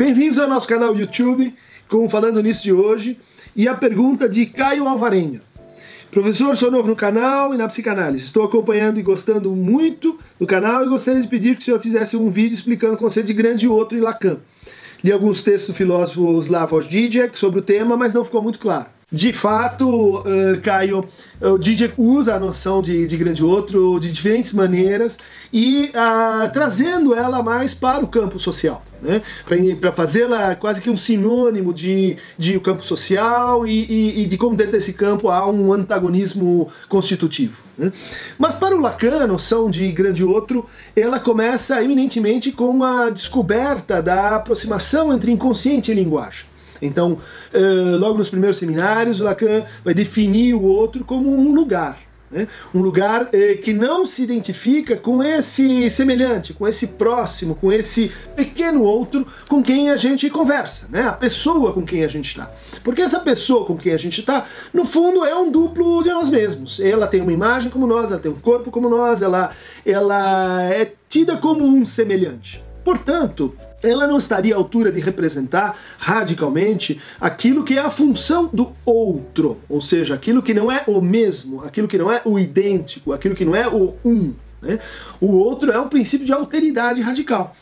Bem-vindos ao nosso canal YouTube, com Falando Nisso de hoje, e a pergunta de Caio Alvarenga. Professor, sou novo no canal e na psicanálise. Estou acompanhando e gostando muito do canal e gostaria de pedir que o senhor fizesse um vídeo explicando o conceito de grande outro e Lacan. Li alguns textos do filósofo Slavoj Žižek sobre o tema, mas não ficou muito claro. De fato, uh, Caio, o Zizek usa a noção de, de grande outro de diferentes maneiras e uh, trazendo ela mais para o campo social, né? para fazê-la quase que um sinônimo de, de o campo social e, e, e, de como dentro desse campo há um antagonismo constitutivo. Né? Mas para o Lacan, a noção de grande outro, ela começa eminentemente com a descoberta da aproximação entre inconsciente e linguagem. Então, uh, logo nos primeiros seminários, Lacan vai definir o outro como um lugar. Né? Um lugar eh, que não se identifica com esse semelhante, com esse próximo, com esse pequeno outro com quem a gente conversa, né? a pessoa com quem a gente está. Porque essa pessoa com quem a gente está, no fundo, é um duplo de nós mesmos. Ela tem uma imagem como nós, ela tem um corpo como nós, ela, ela é tida como um semelhante. Portanto, ela não estaria à altura de representar radicalmente aquilo que é a função do outro, ou seja, aquilo que não é o mesmo, aquilo que não é o idêntico, aquilo que não é o um. Né? O outro é um princípio de alteridade radical.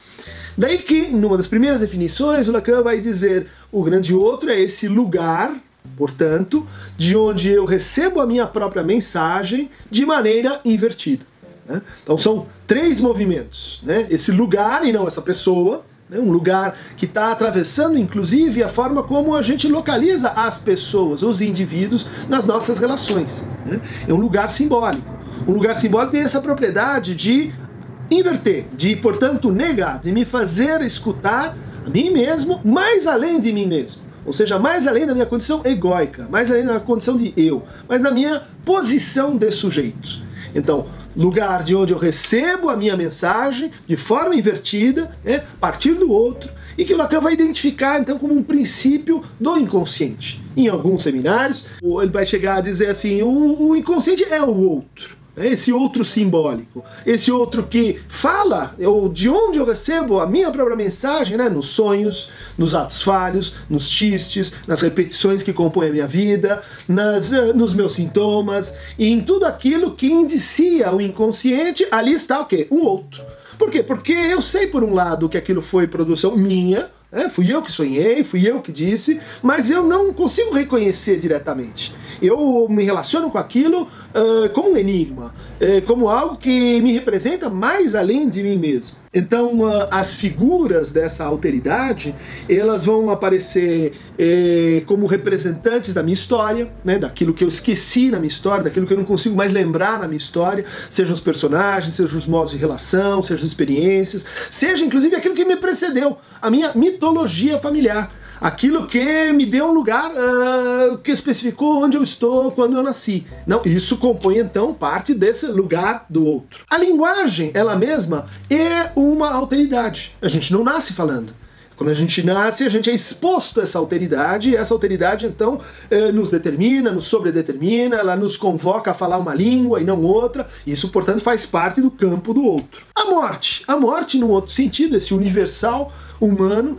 Daí que, numa das primeiras definições, o Lacan vai dizer o grande outro é esse lugar, portanto, de onde eu recebo a minha própria mensagem de maneira invertida. Né? Então são três movimentos, né? esse lugar e não essa pessoa, né? um lugar que está atravessando, inclusive, a forma como a gente localiza as pessoas, os indivíduos, nas nossas relações. Né? É um lugar simbólico. Um lugar simbólico tem essa propriedade de inverter, de, portanto, negar, de me fazer escutar a mim mesmo, mais além de mim mesmo. Ou seja, mais além da minha condição egóica, mais além da minha condição de eu, mas da minha posição de sujeito. Então, lugar de onde eu recebo a minha mensagem de forma invertida, a partir do outro, e que o Lacan vai identificar então como um princípio do inconsciente. Em alguns seminários, ele vai chegar a dizer assim: o, o inconsciente é o outro esse outro simbólico, esse outro que fala, ou de onde eu recebo a minha própria mensagem, né? nos sonhos, nos atos falhos, nos xistes, nas repetições que compõem a minha vida, nas, uh, nos meus sintomas, e em tudo aquilo que indicia o inconsciente, ali está o quê? O outro. Por quê? Porque eu sei, por um lado, que aquilo foi produção minha, é, fui eu que sonhei, fui eu que disse, mas eu não consigo reconhecer diretamente. Eu me relaciono com aquilo uh, como um enigma, uh, como algo que me representa mais além de mim mesmo. Então, uh, as figuras dessa alteridade, elas vão aparecer eh, como representantes da minha história, né, daquilo que eu esqueci na minha história, daquilo que eu não consigo mais lembrar na minha história, sejam os personagens, sejam os modos de relação, sejam as experiências, seja inclusive aquilo que me precedeu, a minha mitologia familiar aquilo que me deu um lugar uh, que especificou onde eu estou quando eu nasci. Não, isso compõe então parte desse lugar do outro. A linguagem, ela mesma, é uma alteridade. A gente não nasce falando. Quando a gente nasce, a gente é exposto a essa alteridade, e essa alteridade então eh, nos determina, nos sobredetermina, ela nos convoca a falar uma língua e não outra, isso, portanto, faz parte do campo do outro. A morte. A morte, num outro sentido, esse universal humano,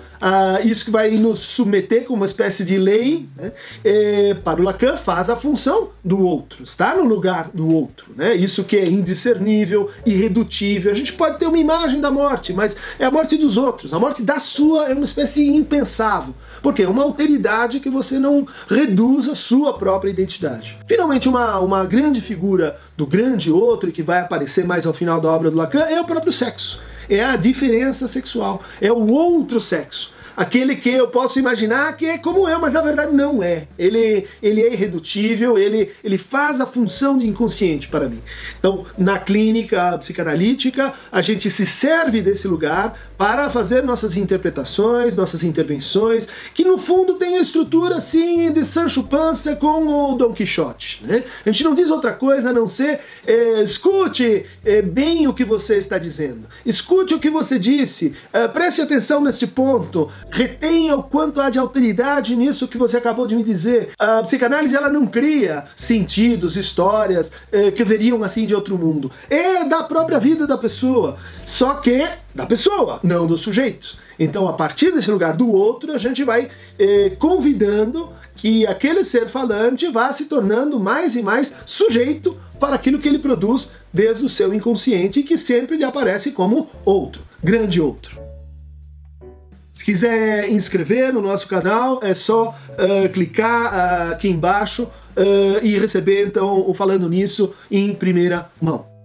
isso que vai nos submeter como uma espécie de lei, né? é, para o Lacan faz a função do outro, está no lugar do outro, né? isso que é indiscernível, irredutível. A gente pode ter uma imagem da morte, mas é a morte dos outros, a morte da sua é uma espécie impensável, porque é uma alteridade que você não reduz a sua própria identidade. Finalmente, uma, uma grande figura do grande outro, que vai aparecer mais ao final da obra do Lacan, é o próprio sexo é a diferença sexual, é o outro sexo aquele que eu posso imaginar que é como eu, mas na verdade não é. Ele, ele é irredutível, ele, ele faz a função de inconsciente para mim. Então, na clínica psicanalítica, a gente se serve desse lugar para fazer nossas interpretações, nossas intervenções, que no fundo tem a estrutura assim de Sancho Panza com o Dom Quixote. Né? A gente não diz outra coisa a não ser é, escute é, bem o que você está dizendo, escute o que você disse, é, preste atenção neste ponto, retenha o quanto há de alteridade nisso que você acabou de me dizer. A psicanálise ela não cria sentidos, histórias eh, que veriam assim de outro mundo. É da própria vida da pessoa, só que da pessoa, não do sujeito. Então, a partir desse lugar do outro, a gente vai eh, convidando que aquele ser falante vá se tornando mais e mais sujeito para aquilo que ele produz desde o seu inconsciente, que sempre lhe aparece como outro, grande outro. Se quiser inscrever no nosso canal, é só uh, clicar uh, aqui embaixo uh, e receber então o Falando Nisso em primeira mão.